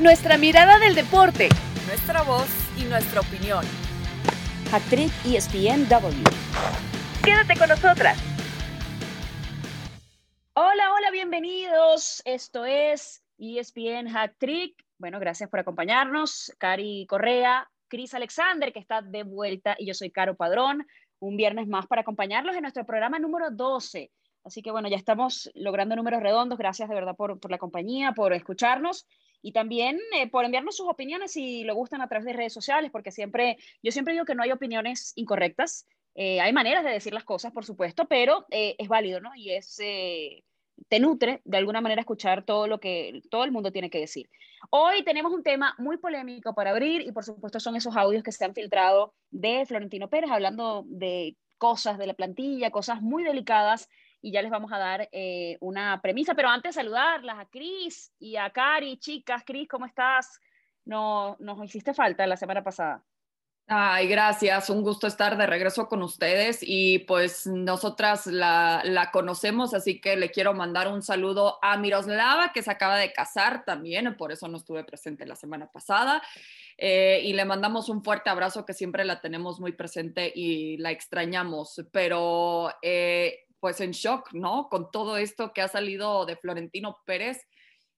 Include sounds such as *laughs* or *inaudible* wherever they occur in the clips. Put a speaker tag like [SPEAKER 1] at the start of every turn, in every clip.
[SPEAKER 1] Nuestra mirada del deporte.
[SPEAKER 2] Nuestra voz y nuestra opinión.
[SPEAKER 1] Actriz ESPNW. Quédate con nosotras. Hola, hola, bienvenidos. Esto es ESPN Hack Trick. Bueno, gracias por acompañarnos. Cari Correa, Cris Alexander, que está de vuelta, y yo soy Caro Padrón. Un viernes más para acompañarlos en nuestro programa número 12. Así que bueno, ya estamos logrando números redondos. Gracias de verdad por, por la compañía, por escucharnos y también eh, por enviarnos sus opiniones si lo gustan a través de redes sociales, porque siempre, yo siempre digo que no hay opiniones incorrectas. Eh, hay maneras de decir las cosas, por supuesto, pero eh, es válido, ¿no? Y es, te nutre de alguna manera escuchar todo lo que todo el mundo tiene que decir. Hoy tenemos un tema muy polémico para abrir y por supuesto son esos audios que se han filtrado de Florentino Pérez hablando de cosas de la plantilla, cosas muy delicadas y ya les vamos a dar eh, una premisa. Pero antes saludarlas a Cris y a Cari. Chicas, Cris, ¿cómo estás? No, nos hiciste falta la semana pasada.
[SPEAKER 3] Ay, gracias. Un gusto estar de regreso con ustedes y pues nosotras la, conocemos, así que le quiero mandar un saludo a Miroslava, que se acaba de casar también, por eso no estuve presente la semana pasada. Eh, y le mandamos un fuerte abrazo que siempre la tenemos muy presente y la extrañamos, pero eh, pues en shock, ¿no? Con todo esto que ha salido de Florentino Pérez,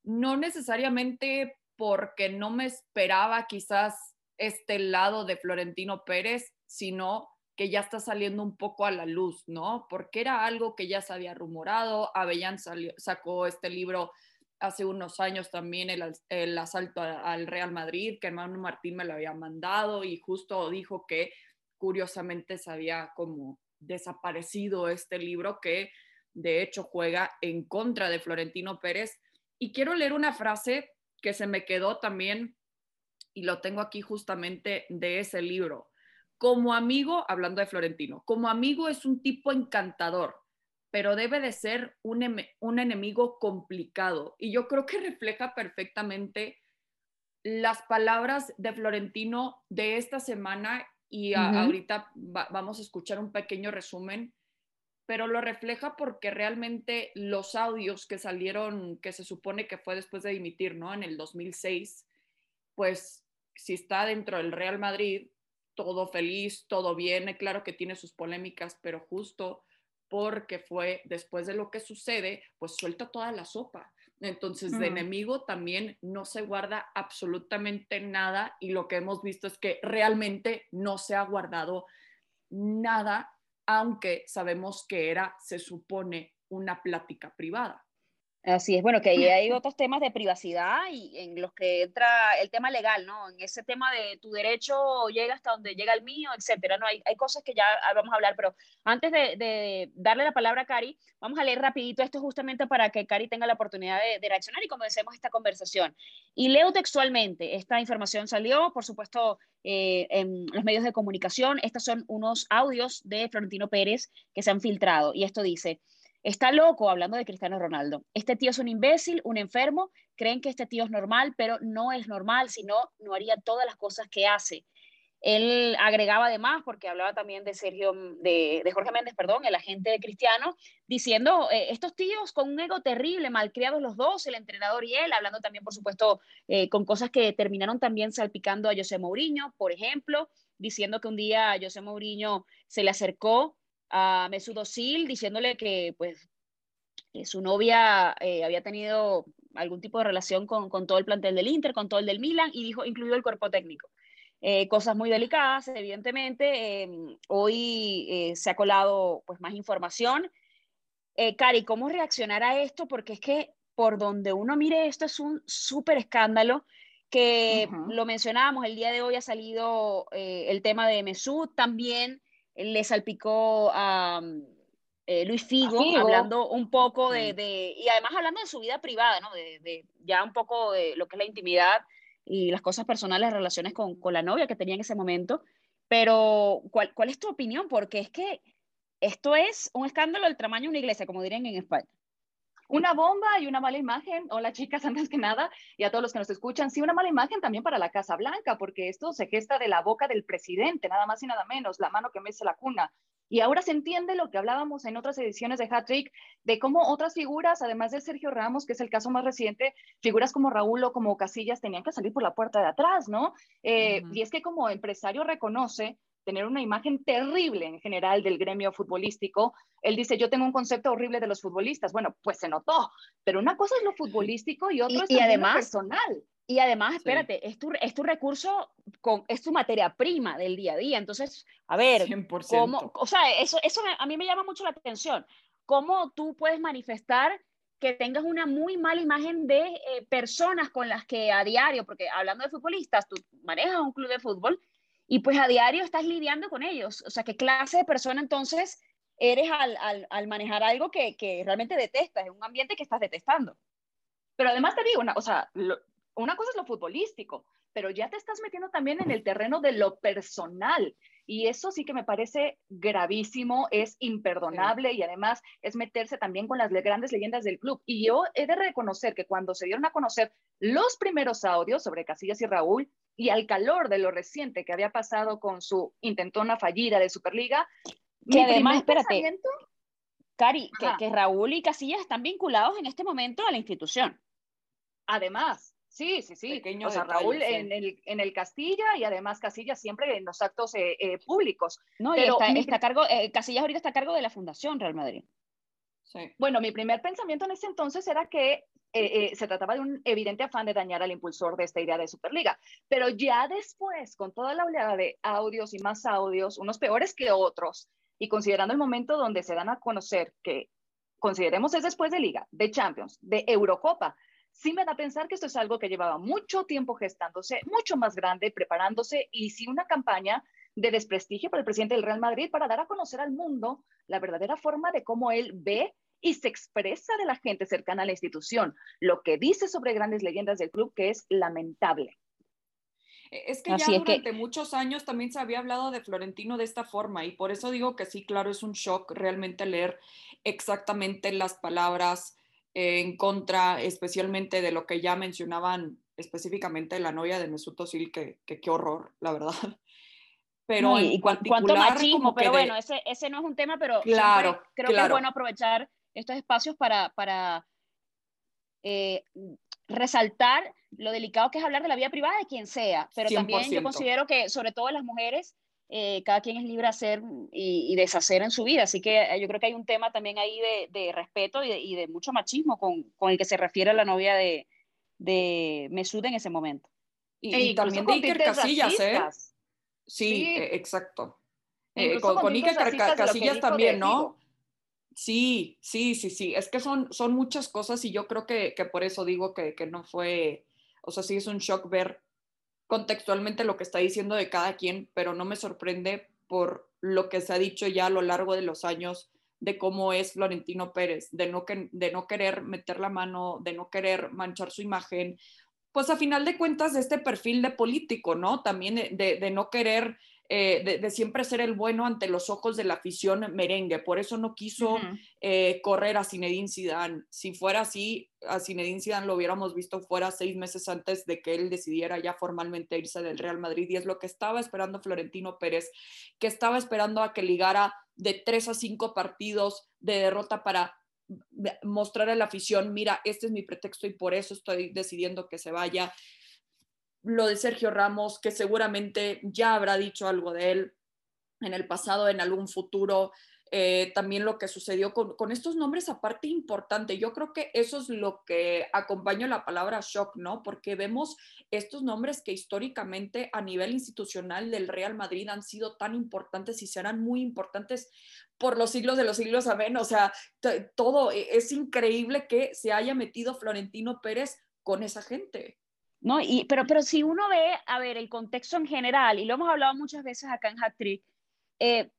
[SPEAKER 3] no necesariamente porque no me esperaba quizás este lado de Florentino Pérez, sino que ya está saliendo un poco a la luz, ¿no? Porque era algo que ya se había rumorado, Avellán sacó este libro hace unos años también, el, asalto al Real Madrid, que hermano Martín me lo había mandado y justo dijo que curiosamente se había como desaparecido este libro que de hecho juega en contra de Florentino Pérez. Y quiero leer una frase que se me quedó también y lo tengo aquí justamente de ese libro. Como amigo, hablando de Florentino, como amigo es un tipo encantador, pero debe de ser un, un enemigo complicado. Y yo creo que refleja perfectamente las palabras de Florentino de esta semana y ahorita vamos a escuchar un pequeño resumen, pero lo refleja porque realmente los audios que salieron, que se supone que fue después de dimitir, ¿no? En el 2006, pues si está dentro del Real Madrid, todo feliz, todo bien, claro que tiene sus polémicas, pero justo porque fue después de lo que sucede, pues suelta toda la sopa. Entonces, de mm. enemigo también no se guarda absolutamente nada y lo que hemos visto es que realmente no se ha guardado nada, aunque sabemos que era, se supone, una plática privada.
[SPEAKER 1] Así es, bueno, que ahí hay *laughs* otros temas de privacidad y en los que entra el tema legal, ¿no? En ese tema de tu derecho llega hasta donde llega el mío, etcétera, ¿no? Hay, hay cosas que ya vamos a hablar, pero antes de, darle la palabra a Cari, vamos a leer rapidito esto justamente para que Cari tenga la oportunidad de, reaccionar y comencemos esta conversación. Y leo textualmente, esta información salió, por supuesto, eh, en los medios de comunicación, estos son unos audios de Florentino Pérez que se han filtrado y esto dice... Está loco hablando de Cristiano Ronaldo. Este tío es un imbécil, un enfermo. Creen que este tío es normal, pero no es normal, sino no haría todas las cosas que hace. Él agregaba además, porque hablaba también de Sergio, de, Jorge Méndez, perdón, el agente de Cristiano, diciendo, eh, estos tíos con un ego terrible, malcriados los dos, el entrenador y él, hablando también, por supuesto, eh, con cosas que terminaron también salpicando a José Mourinho, por ejemplo, diciendo que un día José Mourinho se le acercó a Mesut Özil diciéndole que pues su novia eh, había tenido algún tipo de relación con, con, todo el plantel del Inter, con todo el del Milan y dijo incluido el cuerpo técnico. Eh, cosas muy delicadas, evidentemente. Em, hoy eh, se ha colado pues más información. Cari, ¿cómo reaccionar a esto? Porque es que por donde uno mire esto es un súper escándalo que lo mencionábamos, el día de hoy ha salido el tema de Mesut también le salpicó a eh, Luis Figo, hablando un poco de, y además hablando de su vida privada, ¿no? De, ya un poco de lo que es la intimidad y las cosas personales, las relaciones con, con la novia que tenía en ese momento. Pero, ¿cuál, ¿cuál es tu opinión? Porque es que esto es un escándalo del tamaño de una iglesia, como dirían en España
[SPEAKER 4] una bomba y una mala imagen. Hola chicas, *laughs* antes que nada, y a todos los que nos escuchan, sí, una mala imagen también para la Casa Blanca, porque esto se gesta de la boca del presidente, nada más y nada menos, la mano que mece la cuna. Y ahora se entiende lo que hablábamos en otras ediciones de Hat Trick, de cómo otras figuras, además de Sergio Ramos, que es el caso más reciente, figuras como Raúl o como Casillas tenían que salir por la puerta de atrás, ¿no? Eh, y es que como empresario reconoce tener una imagen terrible en general del gremio futbolístico. Él dice, yo tengo un concepto horrible de los futbolistas. Bueno, pues se notó, pero una cosa es lo futbolístico y otra es y además, lo personal.
[SPEAKER 1] Y además, espérate, es, tu, es tu recurso, con, es tu materia prima del día a día. Entonces, a ver, 100%. ¿cómo, o sea, eso, eso a mí me llama mucho la atención. ¿Cómo tú puedes manifestar que tengas una muy mala imagen de eh, personas con las que a diario, porque hablando de futbolistas, tú manejas un club de fútbol y pues a diario estás lidiando con ellos. O sea, ¿qué clase de persona entonces eres al, al, al manejar algo que, que, realmente detestas, en un ambiente que estás detestando?
[SPEAKER 4] Pero además te digo, una, o sea, una cosa es lo futbolístico, pero ya te estás metiendo también en el terreno de lo personal. Y eso sí que me parece gravísimo, es imperdonable y además es meterse también con las grandes leyendas del club. Y yo he de reconocer que cuando se dieron a conocer los primeros audios sobre Casillas y Raúl y al calor de lo reciente que había pasado con su intentona fallida de Superliga,
[SPEAKER 1] que además, espérate, Cari, que, que Raúl y Casillas están vinculados en este momento a la institución.
[SPEAKER 4] Además, Sí, sí, sí. o sea, Raúl en, el, en el Castilla y además Casillas siempre en los actos eh, eh, públicos.
[SPEAKER 1] No, y está, cargo, eh, Casillas ahorita está a cargo de la Fundación Real Madrid.
[SPEAKER 4] Sí. Bueno, mi primer pensamiento en ese entonces era que se trataba de un evidente afán de dañar al impulsor de esta idea de Superliga. Pero ya después, con toda la oleada de audios y más audios, unos peores que otros, y considerando el momento donde se dan a conocer que consideremos es después de Liga, de Champions, de Eurocopa, sí me da a pensar que esto es algo que llevaba mucho tiempo gestándose, mucho más grande, preparándose y sí una campaña de desprestigio para el presidente del Real Madrid para dar a conocer al mundo la verdadera forma de cómo él ve y se expresa de la gente cercana a la institución, lo que dice sobre grandes leyendas del club que es lamentable.
[SPEAKER 3] E, es que ya durante muchos años también se había hablado de Florentino de esta forma y por eso digo que sí, claro, es un shock realmente leer exactamente las palabras, en contra especialmente de lo que ya mencionaban específicamente la novia de Mesut Özil, que, qué horror, la verdad. *laughs*
[SPEAKER 1] Pero y, cuánto machismo, pero bueno, ese, ese, no es un tema, pero
[SPEAKER 3] claro,
[SPEAKER 1] creo que es bueno aprovechar estos espacios para, para eh, resaltar lo delicado que es hablar de la vida privada de quien sea, pero también yo considero que sobre todo las mujeres eh, cada quien es libre de hacer y, deshacer en su vida. Así que eh, yo creo que hay un tema también ahí de, respeto y de, mucho machismo con, con, el que se refiere a la novia de, de Mesud en ese momento.
[SPEAKER 3] Y, e también de Iker Casillas, ¿eh? Sí, e, exacto. Eh, con, con, Iker Casillas también, ¿no? Sí, sí, sí, sí. Es que son, son muchas cosas y yo creo que, que por eso digo que, que no fue, o sea, sí es un shock ver contextualmente lo que está diciendo de cada quien, pero no me sorprende por lo que se ha dicho ya a lo largo de los años de cómo es Florentino Pérez, de no, querer meter la mano, de no querer manchar su imagen, pues a final de cuentas este perfil de político, ¿no? También de no querer eh, de, siempre ser el bueno ante los ojos de la afición merengue. Por eso no quiso eh, correr a Zinedine Zidane. Si fuera así, a Zinedine Zidane lo hubiéramos visto fuera seis meses antes de que él decidiera ya formalmente irse del Real Madrid. Y es lo que estaba esperando Florentino Pérez, que estaba esperando a que ligara de tres a cinco partidos de derrota para mostrar a la afición, mira, este es mi pretexto y por eso estoy decidiendo que se vaya lo de Sergio Ramos, que seguramente ya habrá dicho algo de él en el pasado, en algún futuro. Eh, también lo que sucedió con, con, estos nombres, aparte importante, yo creo que eso es lo que acompaña la palabra shock, ¿no? Porque vemos estos nombres que históricamente a nivel institucional del Real Madrid han sido tan importantes y serán muy importantes por los siglos de los siglos, amén. O sea, todo, e, es increíble que se haya metido Florentino Pérez con esa gente.
[SPEAKER 1] ¿No? Y, pero, pero si uno ve, a ver, el contexto en general, y lo hemos hablado muchas veces acá en Hat-Trick, eh,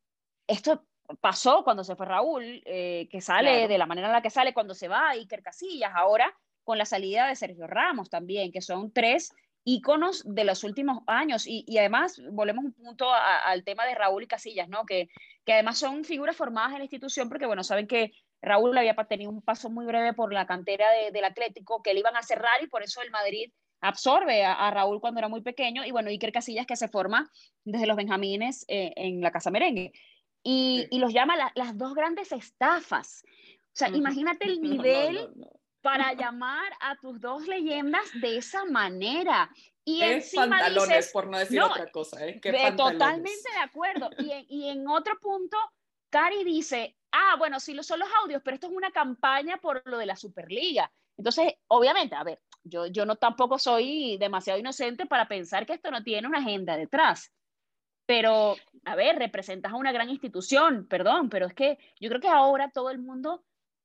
[SPEAKER 1] esto pasó cuando se fue Raúl, eh, que sale de la manera en la que sale cuando se va Iker Casillas, ahora con la salida de Sergio Ramos también, que son tres íconos de los últimos años. Y, y además, volvemos un punto al tema de Raúl y Casillas, ¿no? Que, que además son figuras formadas en la institución, porque, bueno, saben que Raúl había tenido un paso muy breve por la cantera del Atlético, que le iban a cerrar y por eso el Madrid absorbe a, Raúl cuando era muy pequeño y bueno, Iker Casillas que se forma desde los Benjamines eh, en la Casa Merengue. y, y los llama las dos grandes estafas. O sea, imagínate el *laughs* nivel para *laughs* llamar a tus dos leyendas de esa manera.
[SPEAKER 3] Y es pantalones, por no decir otra cosa. ¿eh?
[SPEAKER 1] totalmente de acuerdo. Y en, y en otro punto, Cari dice, ah, bueno, sí, son los audios, pero esto es una campaña por lo de la Superliga. Entonces, obviamente, a ver, yo, yo no tampoco soy demasiado inocente para pensar que esto no tiene una agenda detrás. Pero, a ver, representas a una gran institución, perdón, pero es que yo creo que ahora todo el mundo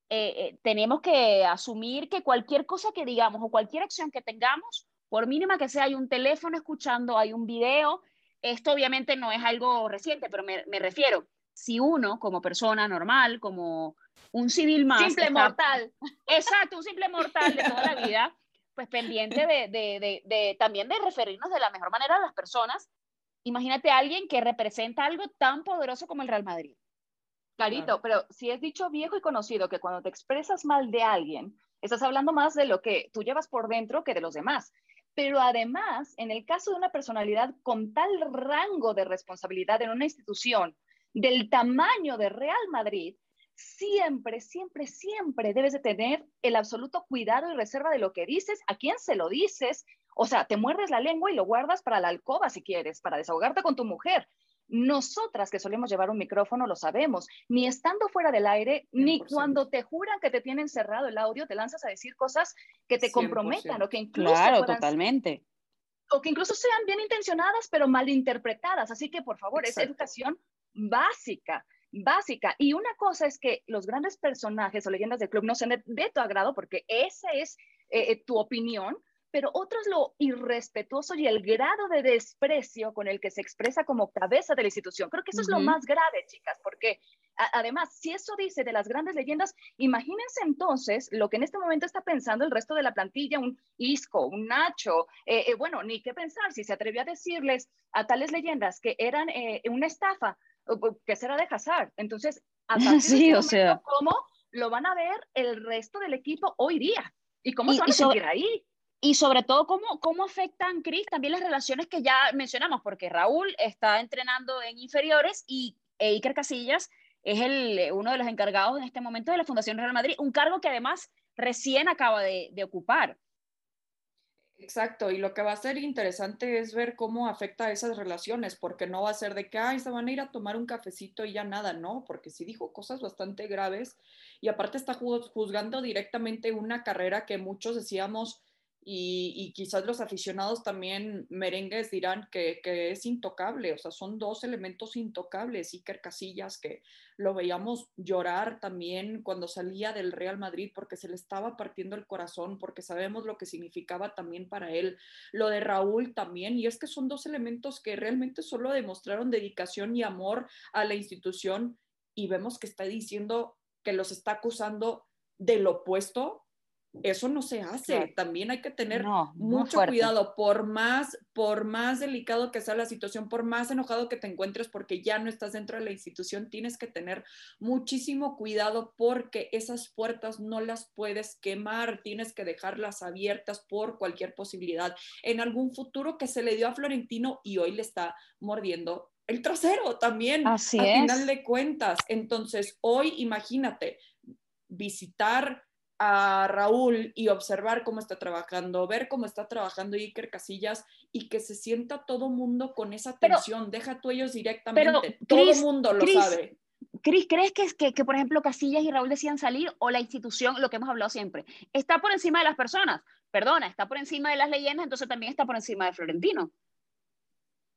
[SPEAKER 1] eh, eh, tenemos que asumir que cualquier cosa que digamos o cualquier acción que tengamos, por mínima que sea, hay un teléfono escuchando, hay un video, esto obviamente no es algo reciente, pero me, me refiero, si uno como persona normal, como un civil más...
[SPEAKER 4] Simple mortal. *laughs*
[SPEAKER 1] Exacto, un simple mortal de toda la *laughs* vida, pues pendiente de, de, de, también de referirnos de la mejor manera a las personas. Imagínate a alguien que representa algo tan poderoso como el Real Madrid.
[SPEAKER 4] Clarito, pero si es dicho viejo y conocido que cuando te expresas mal de alguien, estás hablando más de lo que tú llevas por dentro que de los demás. Pero además, en el caso de una personalidad con tal rango de responsabilidad en una institución del tamaño de Real Madrid, siempre, siempre, siempre debes de tener el absoluto cuidado y reserva de lo que dices, a quién se lo dices. O sea, te muerdes la lengua y lo guardas para la alcoba si quieres, para desahogarte con tu mujer. Nosotras que solemos llevar un micrófono lo sabemos, ni estando fuera del aire, ni cuando te juran que te tienen cerrado el audio, te lanzas a decir cosas que te comprometan o que incluso...
[SPEAKER 1] Claro, totalmente.
[SPEAKER 4] O que incluso sean bien intencionadas, pero mal interpretadas. Así que, por favor, es educación básica, básica. Y una cosa es que los grandes personajes o leyendas del club no sean de, tu agrado, porque esa es eh, eh, tu opinión, pero otro es lo irrespetuoso y el grado de desprecio con el que se expresa como cabeza de la institución. Creo que eso es lo más grave, chicas, porque además, si eso dice de las grandes leyendas, imagínense entonces lo que en este momento está pensando el resto de la plantilla, un Isco, un Nacho, eh, eh, bueno, ni qué pensar, si se atrevió a decirles a tales leyendas que eran eh, una estafa, que será de Hazard. Entonces, a *laughs*
[SPEAKER 1] sí, o sea.
[SPEAKER 4] ¿cómo lo van a ver el resto del equipo hoy día? ¿Y cómo se van a sentir ahí?
[SPEAKER 1] Y sobre todo, ¿cómo, cómo afectan, Cris, también las relaciones que ya mencionamos? Porque Raúl está entrenando en inferiores y Iker Casillas es el, uno de los encargados en este momento de la Fundación Real Madrid, un cargo que además recién acaba de, de ocupar.
[SPEAKER 3] Exacto, y lo que va a ser interesante es ver cómo afecta a esas relaciones, porque no va a ser de que, ay, se van a ir a tomar un cafecito y ya nada, no, porque sí dijo cosas bastante graves y aparte está juzgando directamente una carrera que muchos decíamos, y, quizás los aficionados también merengues dirán que, es intocable, o sea, son dos elementos intocables. Iker Casillas, que lo veíamos llorar también cuando salía del Real Madrid porque se le estaba partiendo el corazón, porque sabemos lo que significaba también para él. Lo de Raúl también, y es que son dos elementos que realmente solo demostraron dedicación y amor a la institución y vemos que está diciendo que los está acusando del opuesto eso no se hace. También hay que tener mucho cuidado, por más, por más delicado que sea la situación, por más enojado que te encuentres porque ya no estás dentro de la institución, tienes que tener muchísimo cuidado porque esas puertas no las puedes quemar, tienes que dejarlas abiertas por cualquier posibilidad. En algún futuro que se le dio a Florentino y hoy le está mordiendo el trasero también,
[SPEAKER 1] Así
[SPEAKER 3] al final de cuentas. Entonces, hoy imagínate visitar a Raúl y observar cómo está trabajando, ver cómo está trabajando Iker Casillas y que se sienta todo mundo con esa tensión. Deja tú ellos directamente, todo el mundo lo sabe.
[SPEAKER 1] Cris, ¿crees que, que, que, por ejemplo, Casillas y Raúl decían salir o la institución, lo que hemos hablado siempre, está por encima de las personas? Perdona, está por encima de las leyendas, entonces también está por encima de Florentino.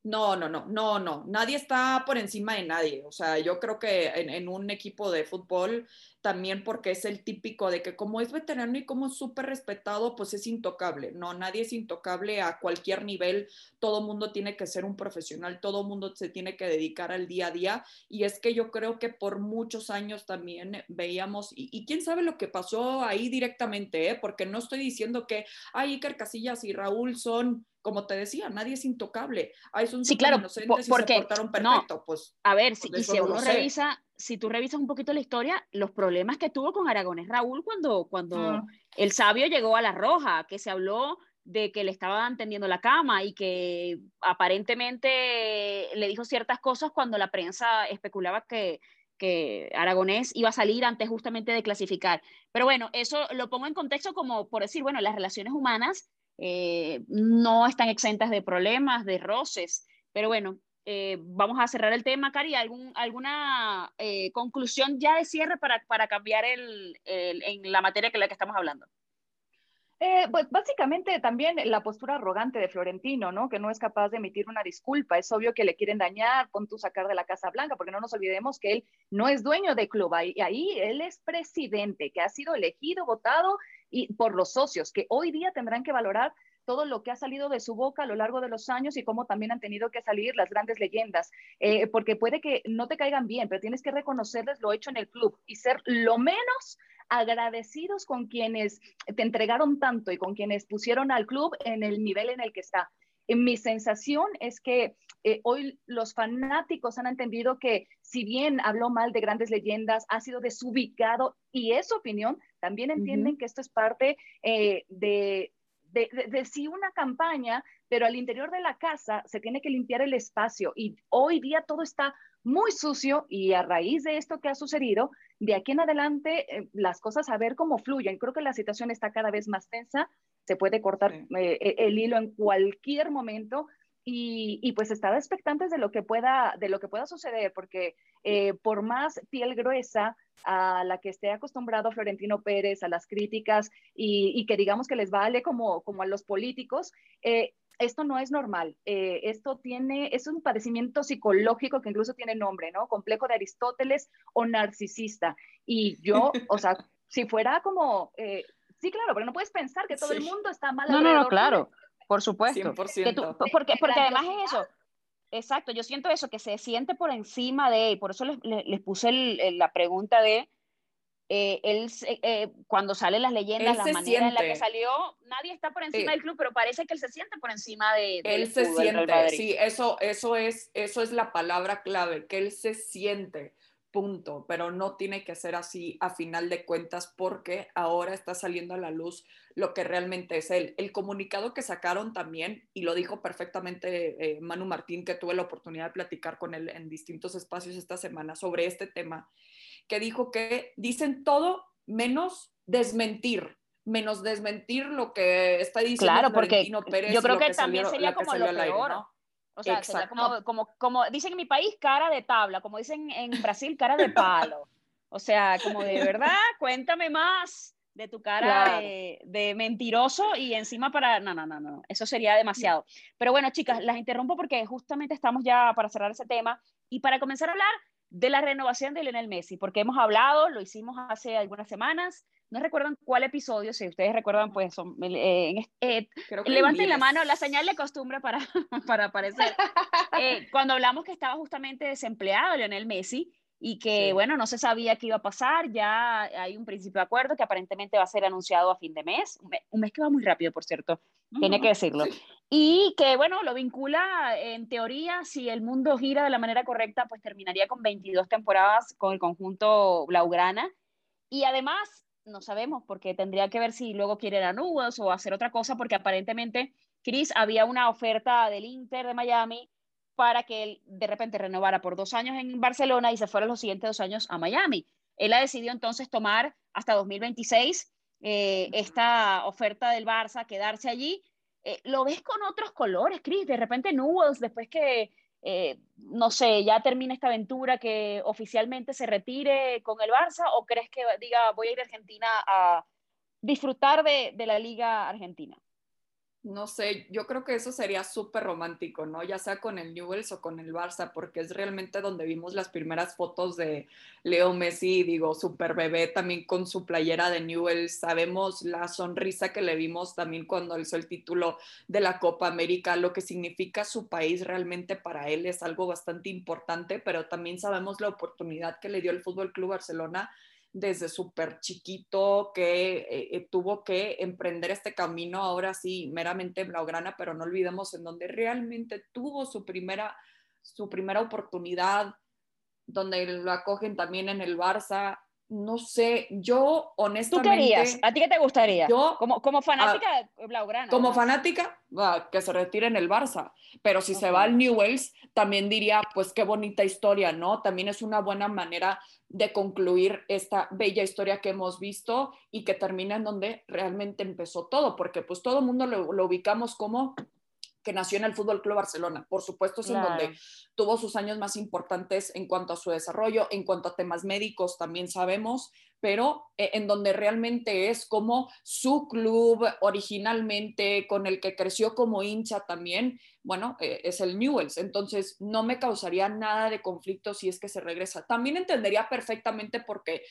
[SPEAKER 3] No, no, no, no, no. Nadie está por encima de nadie. O sea, yo creo que en, un equipo de fútbol también porque es el típico de que como es veterano y como es súper respetado, pues es intocable. No, nadie es intocable a cualquier nivel. Todo mundo tiene que ser un profesional, todo mundo se tiene que dedicar al día a día. Y es que yo creo que por muchos años también veíamos, y, quién sabe lo que pasó ahí directamente, ¿eh? porque no estoy diciendo que, ay, Iker Casillas y Raúl son como te decía, nadie es intocable. Son
[SPEAKER 1] sí, claro,
[SPEAKER 3] inocentes y se portaron perfecto. pues,
[SPEAKER 1] a ver, si, y si uno revisa, si tú revisas un poquito la historia, los problemas que tuvo con Aragones Raúl cuando, cuando mm. el sabio llegó a la Roja, que se habló de que le estaban tendiendo la cama y que aparentemente le dijo ciertas cosas cuando la prensa especulaba que, que Aragonés iba a salir antes justamente de clasificar. Pero bueno, eso lo pongo en contexto como por decir, bueno, las relaciones humanas eh, no están exentas de problemas, de roces, pero bueno, eh, vamos a cerrar el tema, Cari. ¿Algún, ¿Alguna eh, conclusión ya de cierre para, para cambiar el, en la materia que la que estamos hablando?
[SPEAKER 4] Pues básicamente también la postura arrogante de Florentino, ¿no? Que no es capaz de emitir una disculpa. Es obvio que le quieren dañar, con tu sacar de la Casa Blanca, porque no nos olvidemos que él no es dueño de club. y ahí él es presidente, que ha sido elegido, votado y por los socios, que hoy día tendrán que valorar todo lo que ha salido de su boca a lo largo de los años y cómo también han tenido que salir las grandes leyendas, eh, porque puede que no te caigan bien, pero tienes que reconocerles lo hecho en el club y ser lo menos agradecidos con quienes te entregaron tanto y con quienes pusieron al club en el nivel en el que está. Mi sensación es que eh, hoy los fanáticos han entendido que si bien habló mal de grandes leyendas, ha sido desubicado y es su opinión, también entienden que esto es parte eh, de, de, sí una campaña, pero al interior de la casa se tiene que limpiar el espacio y hoy día todo está muy sucio y a raíz de esto que ha sucedido, de aquí en adelante eh, las cosas a ver cómo fluyen. Creo que la situación está cada vez más tensa, se puede cortar eh, e, el hilo en cualquier momento y, pues estar expectantes de lo que pueda, de lo que pueda suceder, porque eh, por más piel gruesa a la que esté acostumbrado Florentino Pérez, a las críticas y, que digamos que les vale como, como a los políticos, eh, esto no es normal. Eh, esto tiene, es un padecimiento psicológico que incluso tiene nombre, ¿no? Complejo de Aristóteles o narcisista. Y yo, o sea, *laughs* si fuera como, sí, claro, pero no puedes pensar que todo el mundo está mal.
[SPEAKER 1] No, no, no, claro. Por supuesto. porque, porque además es eso. Exacto, yo siento eso, que se siente por encima de, y por eso les, les, puse la pregunta de, eh, él, eh, cuando salen las leyendas, la manera en la que salió, nadie está por encima del club, pero parece que él se siente por encima de...
[SPEAKER 3] Él se siente, sí, eso, eso, es, eso es la palabra clave, que él se siente punto, pero no tiene que ser así a final de cuentas porque ahora está saliendo a la luz lo que realmente es él. El comunicado que sacaron también, y lo dijo perfectamente eh, Manu Martín, que tuve la oportunidad de platicar con él en distintos espacios esta semana sobre este tema, que dijo que dicen todo menos desmentir, menos desmentir lo que está diciendo
[SPEAKER 1] claro, porque Pérez. Yo creo que, también sería como lo peor. ¿no? O sea, como, como, como dicen en mi país, cara de tabla, como dicen en Brasil, cara de palo. O sea, como de verdad, cuéntame más de tu cara de, mentiroso y encima para... No, no, no, no, eso sería demasiado. Pero bueno, chicas, las interrumpo porque justamente estamos ya para cerrar ese tema y para comenzar a hablar de la renovación de Lionel Messi, porque hemos hablado, lo hicimos hace algunas semanas, no recuerdan cuál episodio, si ustedes recuerdan, pues son, eh, eh, levanten la mano, la señal de costumbre para, *laughs* para aparecer. *laughs* Eh, cuando hablamos que estaba justamente desempleado Lionel Messi y que, bueno, no se sabía qué iba a pasar, ya hay un principio de acuerdo que aparentemente va a ser anunciado a fin de mes, un mes, que va muy rápido, por cierto, tiene que decirlo. Y que, bueno, lo vincula, en teoría, si el mundo gira de la manera correcta, pues terminaría con 22 temporadas con el conjunto Blaugrana. Y además, no sabemos, porque tendría que ver si luego quiere ir a Nubes o hacer otra cosa, porque aparentemente, Chris, había una oferta del Inter de Miami para que él de repente renovara por dos años en Barcelona y se fuera los siguientes dos años a Miami. Él ha decidido entonces tomar hasta 2026 eh, esta oferta del Barça, quedarse allí. Eh, ¿Lo ves con otros colores, Chris? De repente Nubes, después que eh, no sé, ya termina esta aventura, que oficialmente se retire con el Barça o crees que diga voy a ir a Argentina a disfrutar de, de la liga argentina?
[SPEAKER 3] No sé, yo creo que eso sería súper romántico, ¿no? Ya sea con el Newells o con el Barça, porque es realmente donde vimos las primeras fotos de Leo Messi, digo, súper bebé también con su playera de Newells. Sabemos la sonrisa que le vimos también cuando alzó el título de la Copa América, lo que significa su país realmente para él es algo bastante importante, pero también sabemos la oportunidad que le dio el Fútbol Club Barcelona desde súper chiquito que eh, eh, tuvo que emprender este camino, ahora sí, meramente blaugrana, pero no olvidemos en donde realmente tuvo su primera, su primera oportunidad, donde lo acogen también en el Barça, no sé, yo honestamente...
[SPEAKER 1] ¿Tú querías? ¿A ti qué te gustaría?
[SPEAKER 3] Yo,
[SPEAKER 1] como, como fanática de Blaugrana.
[SPEAKER 3] Como fanática, que se retire en el Barça, pero si se va al Newells, también diría, pues qué bonita historia, ¿no? También es una buena manera de concluir esta bella historia que hemos visto y que termina en donde realmente empezó todo, porque pues todo el mundo lo, ubicamos como que nació en el Fútbol Club Barcelona. Por supuesto, es en donde tuvo sus años más importantes en cuanto a su desarrollo, en cuanto a temas médicos, también sabemos, pero eh, en donde realmente es como su club originalmente, con el que creció como hincha también, bueno, eh, es el Newells. Entonces, no me causaría nada de conflicto si es que se regresa. También entendería perfectamente porque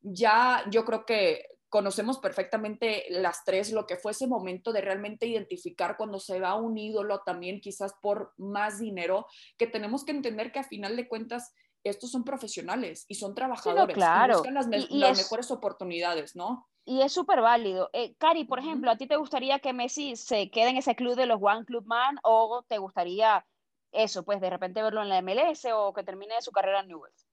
[SPEAKER 3] ya yo creo que conocemos perfectamente las tres lo que fue ese momento de realmente identificar cuando se va un ídolo también quizás por más dinero, que tenemos que entender que a final de cuentas estos son profesionales y son trabajadores
[SPEAKER 1] claro.
[SPEAKER 3] y buscan las, mejores oportunidades, ¿no?
[SPEAKER 1] Y es súper válido. Eh, Cari, por ejemplo, ¿a ti te gustaría que Messi se quede en ese club de los One Club Man o te gustaría eso, pues de repente verlo en la MLS o que termine su carrera en Newell's?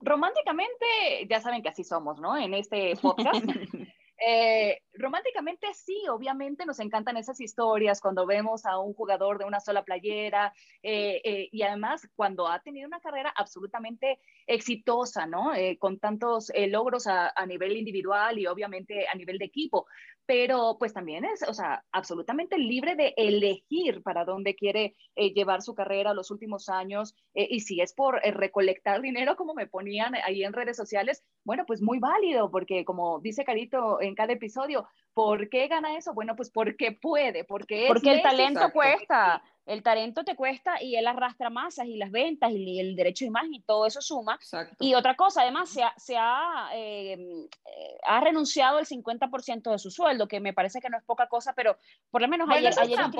[SPEAKER 4] Románticamente, ya saben que así somos, ¿no? En este podcast. *laughs* Eh, románticamente sí, obviamente nos encantan esas historias cuando vemos a un jugador de una sola playera eh, eh, y además cuando ha tenido una carrera absolutamente exitosa, ¿no? con tantos logros a, a, nivel individual y obviamente a nivel de equipo, pero pues también es, o sea, absolutamente libre de elegir para dónde quiere llevar su carrera los últimos años y si es por recolectar dinero como me ponían ahí en redes sociales, bueno, pues muy válido porque como dice Carito, en cada episodio. ¿Por qué gana eso? Bueno, pues porque puede, porque es
[SPEAKER 1] Porque el talento cuesta, el talento te cuesta y él arrastra masas y las ventas y el derecho de imagen y todo eso suma. Y otra cosa, además, se ha, se ha, eh, ha renunciado el 50% de su sueldo, que me parece que no es poca cosa, pero por lo menos
[SPEAKER 4] bueno,
[SPEAKER 1] ayer... ayer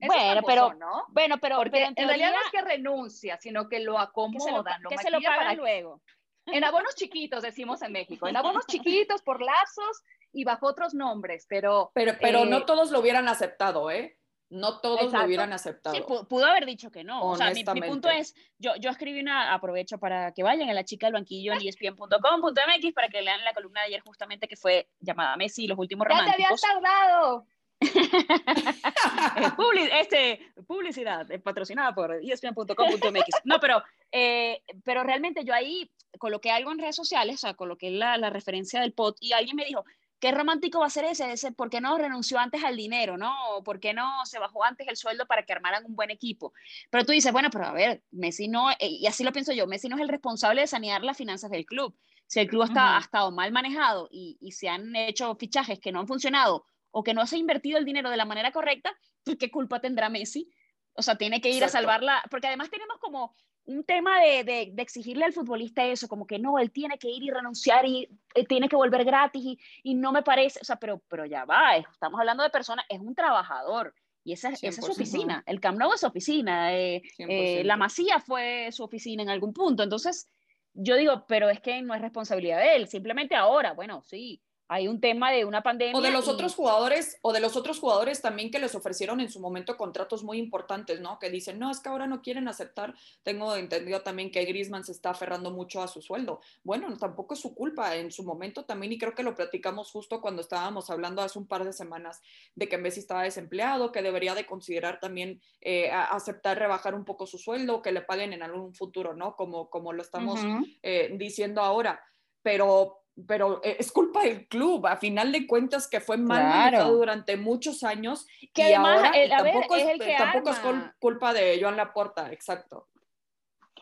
[SPEAKER 4] bueno, pero, ¿no?
[SPEAKER 1] bueno, pero,
[SPEAKER 4] Porque
[SPEAKER 1] en,
[SPEAKER 4] realidad no es que renuncia, sino que lo acomodan,
[SPEAKER 1] que se lo, que
[SPEAKER 4] para
[SPEAKER 1] luego.
[SPEAKER 4] En abonos chiquitos, decimos en México, en abonos *laughs* chiquitos por lapsos y bajo otros nombres, pero...
[SPEAKER 3] Pero, pero no eh, todos lo hubieran aceptado, ¿eh? No todos lo hubieran aceptado.
[SPEAKER 1] Sí, pudo haber dicho que no. O sea, mi, punto es, yo, yo escribí una, aprovecho para que vayan a la chica del banquillo en espn.com.mx para que lean la columna de ayer justamente que fue llamada Messi los últimos románticos.
[SPEAKER 4] ¡Ya te habías tardado! *laughs*
[SPEAKER 1] este, publicidad patrocinada por espn.com.mx. No, pero, eh, pero realmente yo ahí coloqué algo en redes sociales, o sea, coloqué la, la referencia del pod y alguien me dijo, qué romántico va a ser ese, ese, ¿por qué no renunció antes al dinero, no? ¿Por qué no se bajó antes el sueldo para que armaran un buen equipo? Pero tú dices, bueno, pero a ver, Messi no, eh, y así lo pienso yo, Messi no es el responsable de sanear las finanzas del club. Si el club está, ha estado mal manejado y, y se han hecho fichajes que no han funcionado o que no se ha invertido el dinero de la manera correcta, pues qué culpa tendrá Messi. O sea, tiene que ir a salvarla, porque además tenemos como un tema de, de, exigirle al futbolista eso, como que no, él tiene que ir y renunciar y eh, tiene que volver gratis y, y, no me parece, o sea, pero, pero ya va, estamos hablando de personas, es un trabajador y esa, esa es su oficina, el Camp Nou es su oficina, eh, eh, la Masía fue su oficina en algún punto, entonces yo digo, pero es que no es responsabilidad de él, simplemente ahora, bueno, sí, hay un tema de una pandemia.
[SPEAKER 3] O de los otros jugadores, o de los otros jugadores también que les ofrecieron en su momento contratos muy importantes, ¿no? Que dicen, no, es que ahora no quieren aceptar. Tengo entendido también que Griezmann se está aferrando mucho a su sueldo. Bueno, tampoco es su culpa en su momento también, y creo que lo platicamos justo cuando estábamos hablando hace un par de semanas de que Messi estaba desempleado, que debería de considerar también eh, aceptar rebajar un poco su sueldo, que le paguen en algún futuro, ¿no? Como, como lo estamos eh, diciendo ahora. Pero pero eh, es culpa del club, a final de cuentas que fue mal manejado durante muchos años que y ahora tampoco, es, tampoco es, culpa de Joan Laporta, exacto.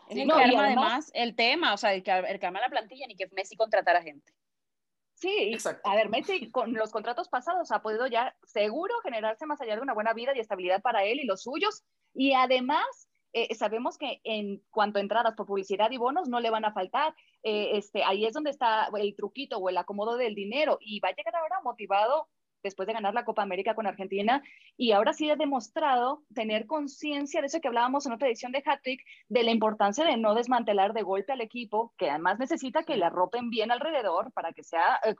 [SPEAKER 1] Es el que arma además el tema, o sea, el que, el arma la plantilla ni que Messi contratara gente.
[SPEAKER 4] Sí, Exacto. a ver, Messi con los contratos pasados ha podido ya seguro generarse más allá de una buena vida y estabilidad para él y los suyos y además eh, sabemos que en cuanto a entradas por publicidad y bonos no le van a faltar. Eh, este, ahí es donde está el truquito o el acomodo del dinero y va a llegar ahora motivado después de ganar la Copa América con Argentina, y ahora sí ha demostrado tener conciencia de eso que hablábamos en otra edición de Hattrick, de la importancia de no desmantelar de golpe al equipo, que además necesita que le arropen bien alrededor para que sea eh,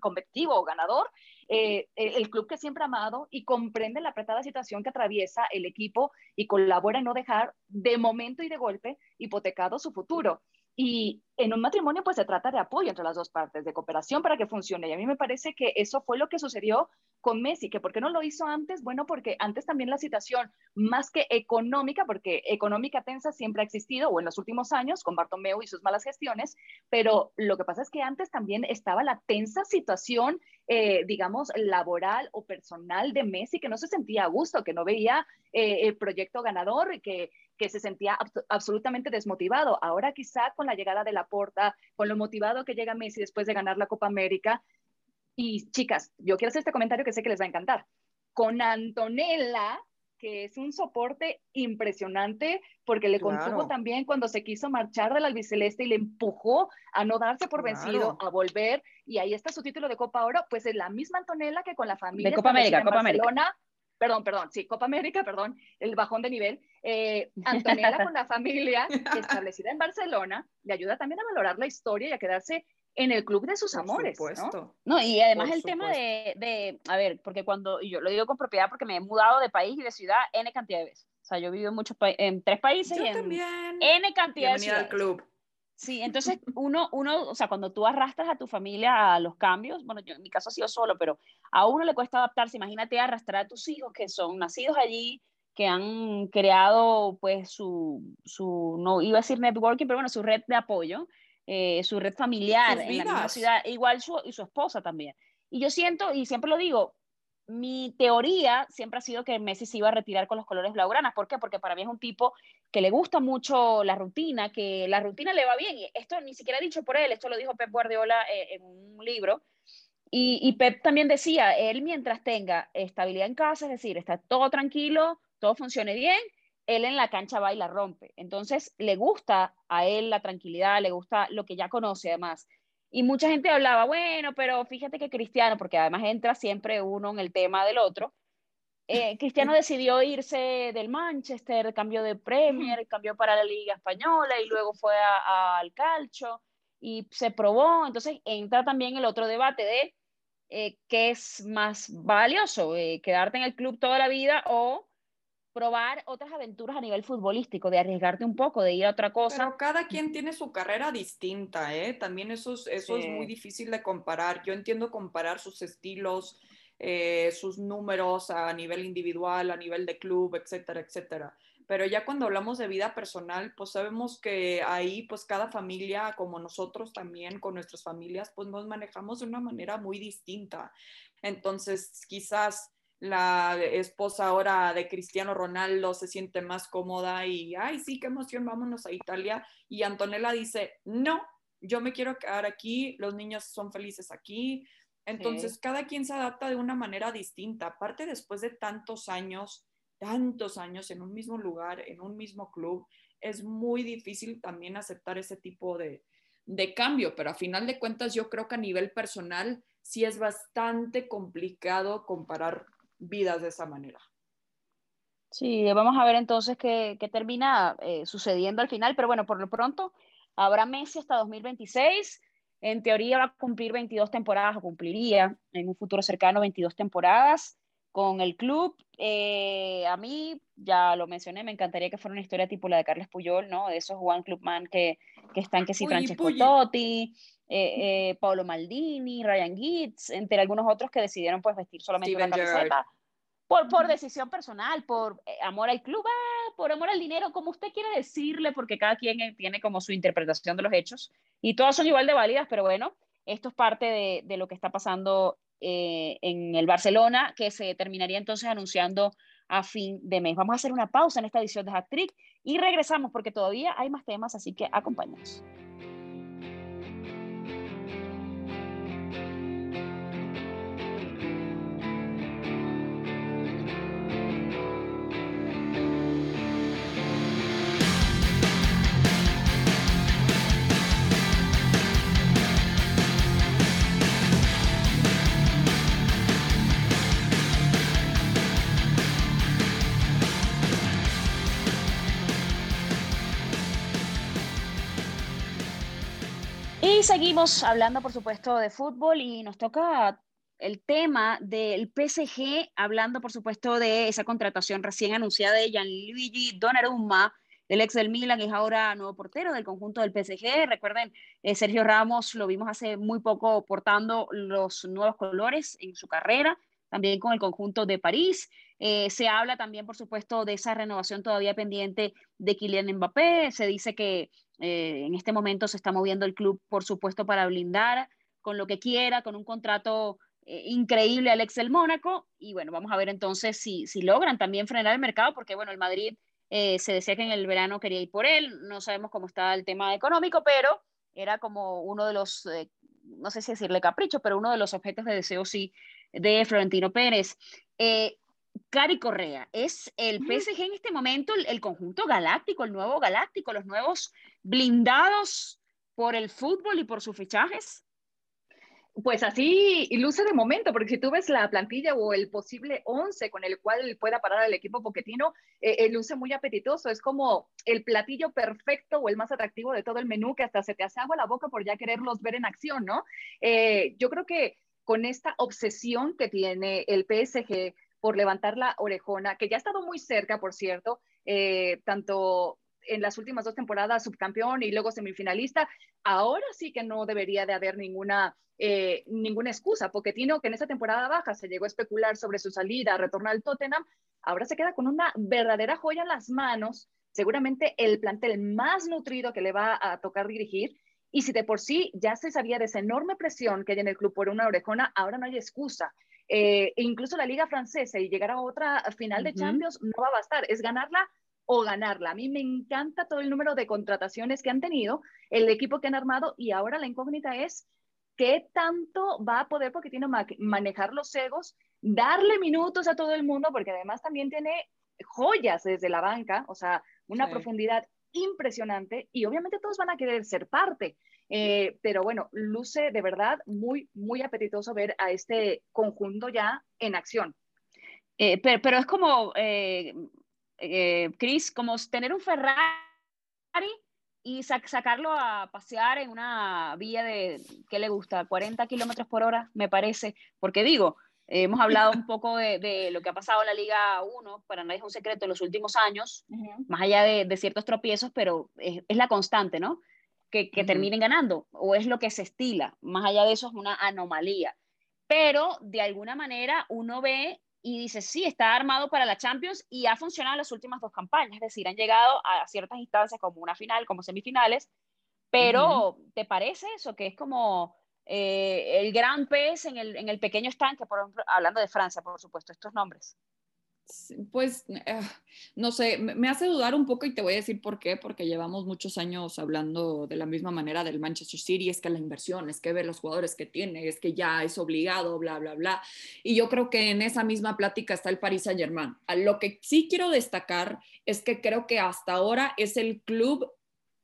[SPEAKER 4] competitivo o ganador, eh, el club que siempre ha amado y comprende la apretada situación que atraviesa el equipo y colabora en no dejar de momento y de golpe hipotecado su futuro. Y en un matrimonio pues se trata de apoyo entre las dos partes, de cooperación para que funcione. Y a mí me parece que eso fue lo que sucedió con Messi, que ¿por qué no lo hizo antes? Bueno, porque antes también la situación, más que económica, porque económica tensa siempre ha existido, o en los últimos años, con Bartomeu y sus malas gestiones, pero lo que pasa es que antes también estaba la tensa situación, eh, digamos, laboral o personal de Messi, que no se sentía a gusto, que no veía eh, el proyecto ganador, que, que se sentía absolutamente desmotivado. Ahora quizá con la llegada de la porta, con lo motivado que llega Messi después de ganar la Copa América, y chicas, yo quiero hacer este comentario que sé que les va a encantar. Con Antonella, que es un soporte impresionante porque le contuvo también cuando se quiso marchar del albiceleste y le empujó a no darse por vencido, a volver. Y ahí está su título de Copa Oro, pues es la misma Antonella que con la familia.
[SPEAKER 1] De Copa América, Copa América.
[SPEAKER 4] Perdón, perdón, sí, Copa América, perdón, el bajón de nivel. Eh, Antonella con la *laughs* familia establecida en Barcelona le ayuda también a valorar la historia y a quedarse en el club de sus amores. ¿no?
[SPEAKER 1] ¿no? y además el tema de, de, a ver, porque cuando, y yo lo digo con propiedad porque me he mudado de país y de ciudad N cantidad de veces. O sea, yo he vivido en, muchos en tres países y en
[SPEAKER 3] también.
[SPEAKER 1] N cantidad
[SPEAKER 3] de ciudades. al club.
[SPEAKER 1] Sí, entonces uno, uno, o sea, cuando tú arrastras a tu familia a los cambios, bueno, yo en mi caso ha sido solo, pero a uno le cuesta adaptarse. Imagínate arrastrar a tus hijos que son nacidos allí, que han creado pues su, su no iba a decir networking, pero bueno, su red de apoyo eh, su red familiar en la misma ciudad, igual su, y su esposa también. Y yo siento, y siempre lo digo, mi teoría siempre ha sido que Messi se iba a retirar con los colores blaugranas. ¿Por qué? Porque para mí es un tipo que le gusta mucho la rutina, que la rutina le va bien. Y esto ni siquiera dicho por él, esto lo dijo Pep Guardiola eh, en un libro. Y, y, Pep también decía, él mientras tenga estabilidad en casa, es decir, está todo tranquilo, todo funcione bien, él en la cancha va y la rompe. Entonces, le gusta a él la tranquilidad, le gusta lo que ya conoce además. Y mucha gente hablaba, bueno, pero fíjate que Cristiano, porque además entra siempre uno en el tema del otro, eh, Cristiano *laughs* decidió irse del Manchester, cambió de Premier, *laughs* cambió para la Liga Española y luego fue al calcio y se probó. Entonces entra también el otro debate de eh, qué es más valioso, eh, quedarte en el club toda la vida o probar otras aventuras a nivel futbolístico, de arriesgarte un poco, de ir a otra cosa.
[SPEAKER 3] Pero cada quien tiene su carrera distinta, ¿eh? También eso es, eso es muy difícil de comparar. Yo entiendo comparar sus estilos, eh, sus números a nivel individual, a nivel de club, etcétera, etcétera. Pero ya cuando hablamos de vida personal, pues sabemos que ahí, pues cada familia, como nosotros también, con nuestras familias, pues nos manejamos de una manera muy distinta. Entonces, quizás la esposa ahora de Cristiano Ronaldo se siente más cómoda y, ay, sí, qué emoción, vámonos a Italia. Y Antonella dice, no, yo me quiero quedar aquí, los niños son felices aquí. Entonces, cada quien se adapta de una manera distinta. Aparte, después de tantos años, tantos años en un mismo lugar, en un mismo club, es muy difícil también aceptar ese tipo de, de cambio, pero a final de cuentas yo creo que a nivel personal sí es bastante complicado comparar vidas de esa manera.
[SPEAKER 1] Sí, vamos a ver entonces qué, termina eh, sucediendo al final, pero bueno, por lo pronto habrá Messi hasta 2026. En teoría va a cumplir 22 temporadas o cumpliría en un futuro cercano 22 temporadas con el club. Eh, a mí, ya lo mencioné, me encantaría que fuera una historia tipo la de Carles Puyol, ¿no? De esos Juan Clubman que, que están, que sí, Francesco Totti, eh, eh, Paolo Maldini, Ryan Gitz, entre algunos otros que decidieron pues vestir solamente una camiseta. Por, por decisión personal, por eh, amor al club, ah, por amor al dinero, como usted quiere decirle, porque cada quien tiene como su interpretación de los hechos y todas son igual de válidas, pero bueno, esto es parte de, de lo que está pasando en el Barcelona, que se terminaría entonces anunciando a fin de mes. Vamos a hacer una pausa en esta edición de Hack Trick y regresamos porque todavía hay más temas, así que acompáñanos. Seguimos hablando, por supuesto, de fútbol y nos toca el tema del PSG, hablando, por supuesto, de esa contratación recién anunciada de Gianluigi Donnarumma, del ex del Milan, es ahora nuevo portero del conjunto del PSG. Recuerden, eh, Sergio Ramos lo vimos hace muy poco portando los nuevos colores en su carrera, también con el conjunto de París. Eh, se habla también, por supuesto, de esa renovación todavía pendiente de Kylian Mbappé. Se dice que eh, en este momento se está moviendo el club, por supuesto, para blindar con lo que quiera, con un contrato eh, increíble al ex del Mónaco. Y bueno, vamos a ver entonces si, si logran también frenar el mercado, porque bueno, el Madrid se decía que en el verano quería ir por él. No sabemos cómo está el tema económico, pero era como uno de los, no sé si decirle capricho, pero uno de los objetos de deseo, sí, de Florentino Pérez. Eh, Cari Correa, ¿es el PSG en este momento el, conjunto galáctico, el nuevo galáctico, los nuevos blindados por el fútbol y por sus fichajes?
[SPEAKER 4] Pues así luce de momento, porque si tú ves la plantilla o el posible 11 con el cual pueda parar al equipo Poquetino, eh, eh, luce muy apetitoso. Es como el platillo perfecto o el más atractivo de todo el menú que hasta se te hace agua la boca por ya quererlos ver en acción, ¿no? Eh, yo creo que con esta obsesión que tiene el PSG por levantar la orejona, que ya ha estado muy cerca, por cierto, eh, tanto en las últimas dos temporadas subcampeón y luego semifinalista, ahora sí que no debería de haber ninguna, eh, ninguna excusa. Poquetino, que en esa temporada baja se llegó a especular sobre su salida, retornar al Tottenham, ahora se queda con una verdadera joya en las manos, seguramente el plantel más nutrido que le va a tocar dirigir, y si de por sí ya se sabía de esa enorme presión que hay en el club por una orejona, ahora no hay excusa. Eh, incluso la liga francesa y llegar a otra final de Champions no va a bastar, es ganarla o ganarla. A mí me encanta todo el número de contrataciones que han tenido, el equipo que han armado y ahora la incógnita es qué tanto va a poder porque tiene manejar los egos, darle minutos a todo el mundo, porque además también tiene joyas desde la banca, o sea, una profundidad impresionante y obviamente todos van a querer ser parte. Eh, pero bueno, luce de verdad muy, muy apetitoso ver a este conjunto ya en acción.
[SPEAKER 1] Eh, pero, es como, eh, Chris, como tener un Ferrari y sacarlo a pasear en una vía de, ¿qué le gusta? 40 kilómetros por hora, me parece. Porque digo, hemos hablado un poco de, lo que ha pasado en la Liga 1, para nadie es un secreto en los últimos años, más allá de, ciertos tropiezos, pero es, la constante, ¿no? Que, terminen ganando, o es lo que se estila, más allá de eso es una anomalía. Pero de alguna manera uno ve y dice, sí, está armado para la Champions y ha funcionado en las últimas dos campañas, es decir, han llegado a ciertas instancias como una final, como semifinales, pero ¿te parece eso? Que es como eh, el gran pez en el, en el pequeño estanque, por ejemplo, hablando de Francia, por supuesto, estos nombres.
[SPEAKER 3] Pues, eh, no sé, me hace dudar un poco y te voy a decir por qué, porque llevamos muchos años hablando de la misma manera del Manchester City, es que la inversión, es que ver los jugadores que tiene, es que ya es obligado, bla, bla, bla. Y yo creo que en esa misma plática está el Paris Saint Germain. Lo que sí quiero destacar es que creo que hasta ahora es el club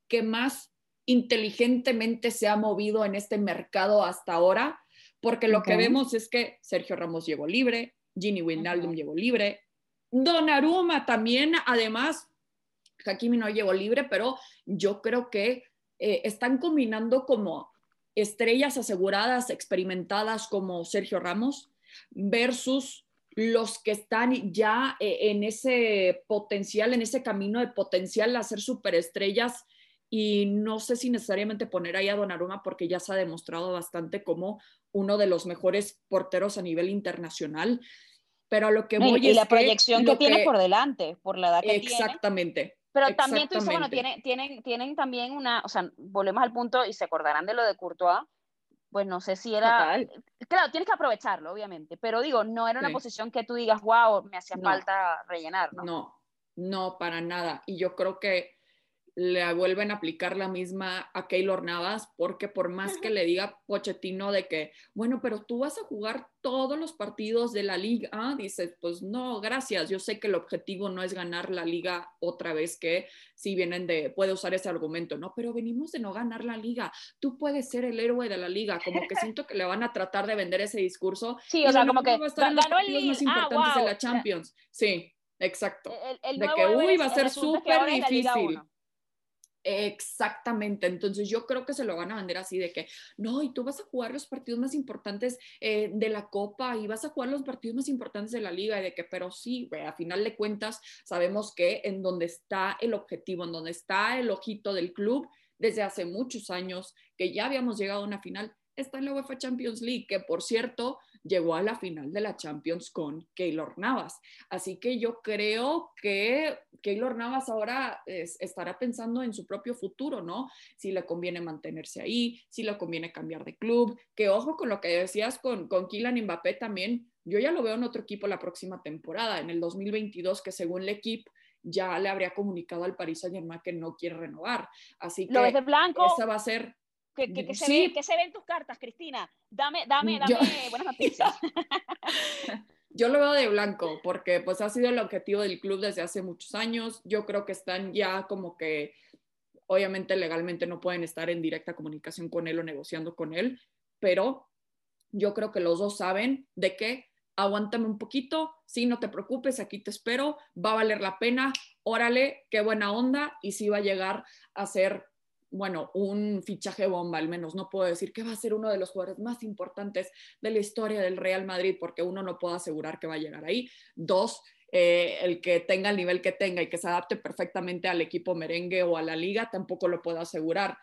[SPEAKER 3] que más inteligentemente se ha movido en este mercado hasta ahora, porque lo que vemos es que Sergio Ramos llegó libre, Ginny Wijnaldum llegó libre, Donnarumma también, además, Hakimi no llegó libre, pero yo creo que eh, están combinando como estrellas aseguradas, experimentadas como Sergio Ramos, versus los que están ya eh, en ese potencial, en ese camino de potencial a ser superestrellas. Y no sé si necesariamente poner ahí a Donnarumma porque ya se ha demostrado bastante como uno de los mejores porteros a nivel internacional pero a lo que voy
[SPEAKER 1] y, y la proyección que, tiene por delante, por la edad que
[SPEAKER 3] tiene. Exactamente.
[SPEAKER 1] Pero también tú dices, bueno, tienen, tienen, tienen también una, o sea, volvemos al punto y se acordarán de lo de Courtois, pues no sé si era, claro, tienes que aprovecharlo, obviamente, pero digo, no era una posición que tú digas, wow, me hacía falta rellenar, ¿no?
[SPEAKER 3] No, no, para nada. Y yo creo que le vuelven a aplicar la misma a Keylor Navas, porque por más que le diga Pochettino de que, bueno, pero tú vas a jugar todos los partidos de la liga, ah, dices, pues no, gracias, yo sé que el objetivo no es ganar la liga otra vez, que si vienen de, puede usar ese argumento, no, pero venimos de no ganar la liga, tú puedes ser el héroe de la liga, como que siento que le van a tratar de vender ese discurso.
[SPEAKER 1] Sí, o sea, como que
[SPEAKER 3] va a estar en los partidos más ah, importantes de la Champions, sí. Exacto. de que, uy, va a ser súper difícil Exactamente, entonces yo creo que se lo van a vender así de que, no, y tú vas a jugar los partidos más importantes eh, de la Copa y vas a jugar los partidos más importantes de la liga y de que, pero sí, a final de cuentas sabemos que en donde está el objetivo, en donde está el ojito del club desde hace muchos años, que ya habíamos llegado a una final, está en la UEFA Champions League, que por cierto llegó a la final de la Champions con Keylor Navas. Así que yo creo que Keylor Navas ahora estará pensando en su propio futuro, ¿no? Si le conviene mantenerse ahí, si le conviene cambiar de club, que ojo con lo que decías con, con Kylian Mbappé también, yo ya lo veo en otro equipo la próxima temporada, en el 2022, que según el equipo ya le habría comunicado al Paris Saint Germain que no quiere renovar. Así que
[SPEAKER 1] ¿Lo de blanco?
[SPEAKER 3] esa va a ser
[SPEAKER 1] ¿Qué, se ve, ¿Qué, se ve, en tus cartas, Cristina? Dame, dame, dame *laughs* buenas noticias. *laughs*
[SPEAKER 3] Yo lo veo de blanco porque pues ha sido el objetivo del club desde hace muchos años. Yo creo que están ya como que, obviamente legalmente no pueden estar en directa comunicación con él o negociando con él, pero yo creo que los dos saben de que aguántame un poquito, sí, no te preocupes, aquí te espero, va a valer la pena, órale, qué buena onda y sí va a llegar a ser bueno, un fichaje bomba al menos. No puedo decir que va a ser uno de los jugadores más importantes de la historia del Real Madrid, porque uno no puede asegurar que va a llegar ahí. Dos, eh, el que tenga el nivel que tenga y que se adapte perfectamente al equipo merengue o a la liga, tampoco lo puedo asegurar.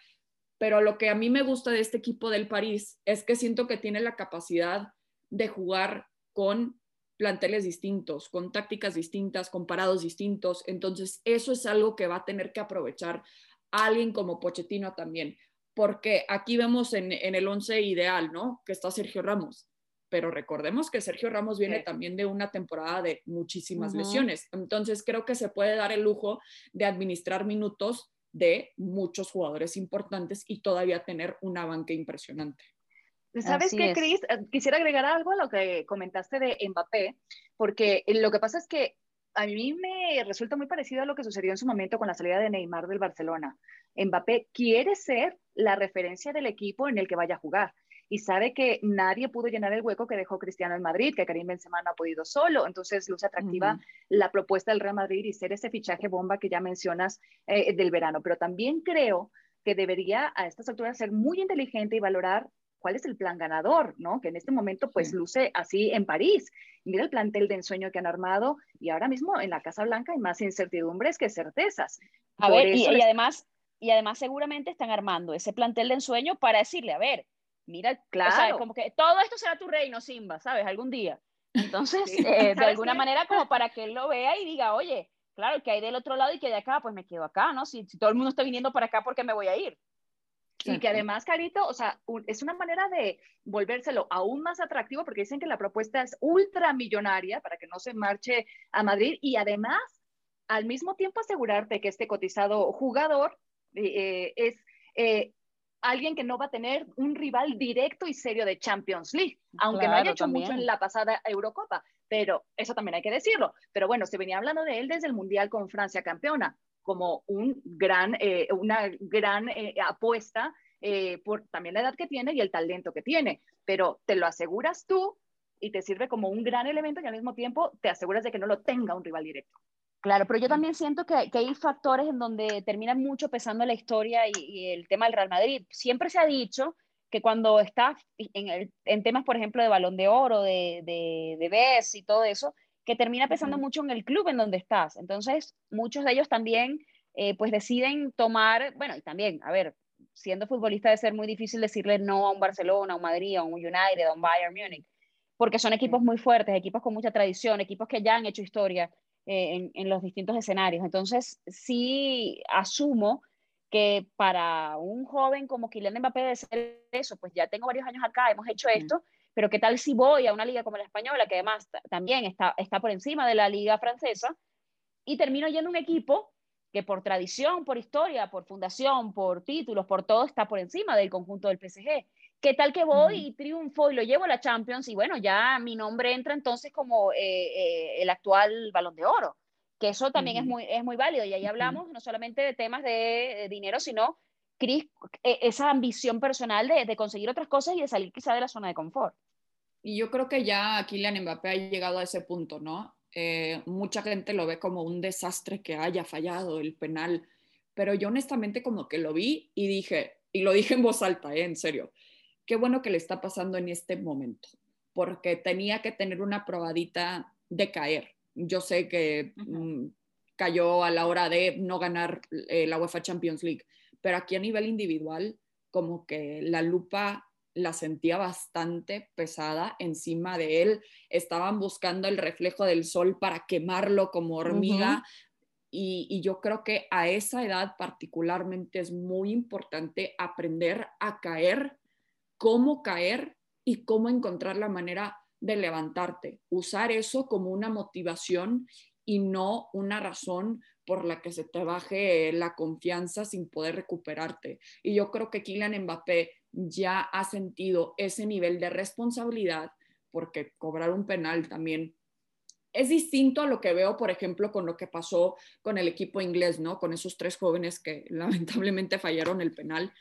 [SPEAKER 3] Pero lo que a mí me gusta de este equipo del París es que siento que tiene la capacidad de jugar con planteles distintos, con tácticas distintas, con parados distintos. Entonces, eso es algo que va a tener que aprovechar alguien como Pochettino también, porque aquí vemos en, el once ideal, ¿no? Que está Sergio Ramos, pero recordemos que Sergio Ramos viene también de una temporada de muchísimas lesiones, entonces creo que se puede dar el lujo de administrar minutos de muchos jugadores importantes y todavía tener una banca impresionante.
[SPEAKER 4] ¿Sabes qué, Cris? Eh, quisiera agregar algo a lo que comentaste de Mbappé, porque lo que pasa es que a mí me resulta muy parecido a lo que sucedió en su momento con la salida de Neymar del Barcelona. Mbappé quiere ser la referencia del equipo en el que vaya a jugar y sabe que nadie pudo llenar el hueco que dejó Cristiano en Madrid, que Karim Benzema no ha podido solo. Entonces luce atractiva la propuesta del Real Madrid y ser ese fichaje bomba que ya mencionas eh, del verano. Pero también creo que debería a estas alturas ser muy inteligente y valorar cuál es el plan ganador, ¿no? Que en este momento pues luce así en París. Mira el plantel de ensueño que han armado y ahora mismo en la Casa Blanca hay más incertidumbres que certezas.
[SPEAKER 1] A ver, y, además, y además seguramente están armando ese plantel de ensueño para decirle, a ver, mira, claro. como que todo esto será tu reino, Simba, ¿sabes? Algún día. Entonces, eh, de alguna manera como para que él lo vea y diga, oye, claro, que hay del otro lado y que de acá, pues me quedo acá, ¿no? Si, si todo el mundo está viniendo para acá, ¿por qué me voy a ir?
[SPEAKER 4] Y que además, Carito, o sea, es una manera de volvérselo aún más atractivo porque dicen que la propuesta es ultramillonaria para que no se marche a Madrid y además, al mismo tiempo asegurarte que este cotizado jugador eh, es eh, alguien que no va a tener un rival directo y serio de Champions League, aunque no haya hecho mucho en la pasada Eurocopa, pero eso también hay que decirlo. Pero bueno, se venía hablando de él desde el Mundial con Francia campeona como un gran, eh, una gran eh, apuesta eh, por también la edad que tiene y el talento que tiene, pero te lo aseguras tú y te sirve como un gran elemento y al mismo tiempo te aseguras de que no lo tenga un rival directo.
[SPEAKER 1] Claro, pero yo también siento que, que hay factores en donde termina mucho pesando la historia y, el tema del Real Madrid. Siempre se ha dicho que cuando estás en, en temas, por ejemplo, de balón de oro, de, de, de BES y todo eso, que termina pesando mucho en el club en donde estás. Entonces, muchos de ellos también, eh, pues deciden tomar, bueno, y también, a ver, siendo futbolista debe ser muy difícil decirle no a un Barcelona, a un Madrid, a un United, a un Bayern Múnich, porque son equipos muy fuertes, equipos con mucha tradición, equipos que ya han hecho historia eh, en, en, los distintos escenarios. Entonces, sí asumo que para un joven como Kylian Mbappé debe ser eso, pues ya tengo varios años acá, hemos hecho esto, pero ¿qué tal si voy a una liga como la española, que además también está, está por encima de la liga francesa, y termino yendo a un equipo que por tradición, por historia, por fundación, por títulos, por todo, está por encima del conjunto del PSG? ¿Qué tal que voy y triunfo y lo llevo a la Champions y bueno, ya mi nombre entra entonces como eh, eh, el actual balón de oro? Que eso también es, muy, es muy válido y ahí hablamos no solamente de temas de dinero, sino Cris, e, esa ambición personal de, conseguir otras cosas y de salir quizá de la zona de confort.
[SPEAKER 3] Y yo creo que ya Kylian Mbappé ha llegado a ese punto, ¿no? Eh, mucha gente lo ve como un desastre que haya fallado el penal, pero yo honestamente como que lo vi y dije, y lo dije en voz alta, ¿eh? en serio, qué bueno que le está pasando en este momento, porque tenía que tener una probadita de caer. Yo sé que mm, cayó a la hora de no ganar eh, la UEFA Champions League, pero aquí a nivel individual, como que la lupa la sentía bastante pesada encima de él. Estaban buscando el reflejo del sol para quemarlo como hormiga. y, yo creo que a esa edad particularmente es muy importante aprender a caer, cómo caer y cómo encontrar la manera de levantarte. Usar eso como una motivación y no una razón por la que se te baje la confianza sin poder recuperarte. Y yo creo que Kylian Mbappé ya ha sentido ese nivel de responsabilidad porque cobrar un penal también es distinto a lo que veo, por ejemplo, con lo que pasó con el equipo inglés, ¿no? Con esos tres jóvenes que *laughs* lamentablemente fallaron el penal.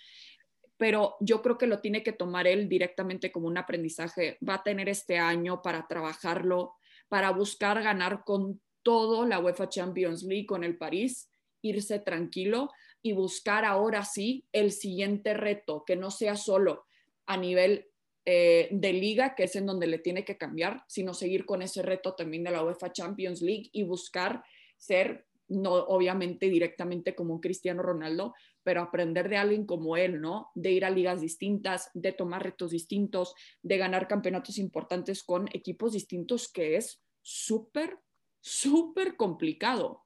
[SPEAKER 3] Pero yo creo que lo tiene que tomar él directamente como un aprendizaje. Va a tener este año para trabajarlo, para buscar ganar con todo la UEFA Champions League con el París, irse tranquilo y buscar ahora sí el siguiente reto, que no sea solo a nivel eh, de liga, que es en donde le tiene que cambiar, sino seguir con ese reto también de la UEFA Champions League y buscar ser, no obviamente directamente como un Cristiano Ronaldo, pero aprender de alguien como él, ¿no? De ir a ligas distintas, de tomar retos distintos, de ganar campeonatos importantes con equipos distintos, que es súper súper complicado.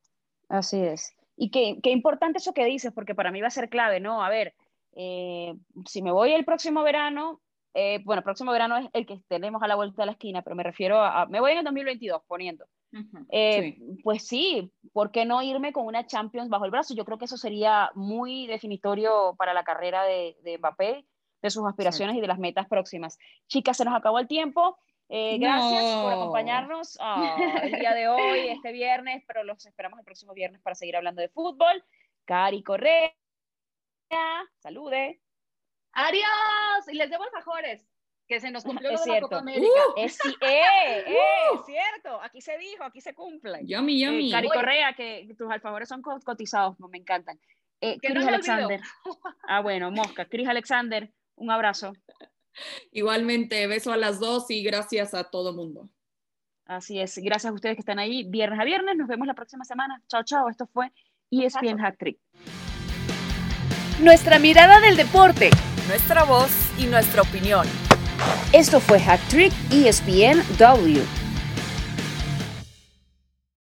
[SPEAKER 1] Así es. Y qué, qué, importante eso que dices, porque para mí va a ser clave, ¿no? A ver, eh, si me voy el próximo verano, eh, bueno, el próximo verano es el que tenemos a la vuelta de la esquina, pero me refiero a, me voy en el 2022 poniendo. Eh, pues sí, ¿por qué no irme con una Champions bajo el brazo? Yo creo que eso sería muy definitorio para la carrera de, de Mbappé, de sus aspiraciones y de las metas próximas. Chicas, se nos acabó el tiempo. Eh, gracias por acompañarnos ah, el día de hoy, este viernes, pero los esperamos el próximo viernes para seguir hablando de fútbol. Cari Correa, salude.
[SPEAKER 4] Adiós, y les debo alfajores, que se nos cumplió
[SPEAKER 1] es
[SPEAKER 4] la
[SPEAKER 1] Copa América. Uh. es, eh, eh, cierto, aquí se dijo, aquí se cumple.
[SPEAKER 3] Yummy, yummy.
[SPEAKER 1] Cari Correa, que tus alfajores son cotizados, me encantan. Chris Alexander. ah, bueno, Mosca. Chris Alexander, un abrazo.
[SPEAKER 3] Igualmente, beso a las dos y gracias a todo mundo.
[SPEAKER 1] Así es, gracias a ustedes que están ahí viernes a viernes. Nos vemos la próxima semana. Chao, chao. Esto fue ESPN Hack Trick.
[SPEAKER 2] Nuestra mirada del deporte, nuestra voz y nuestra opinión.
[SPEAKER 1] Esto fue Hack Trick ESPN W.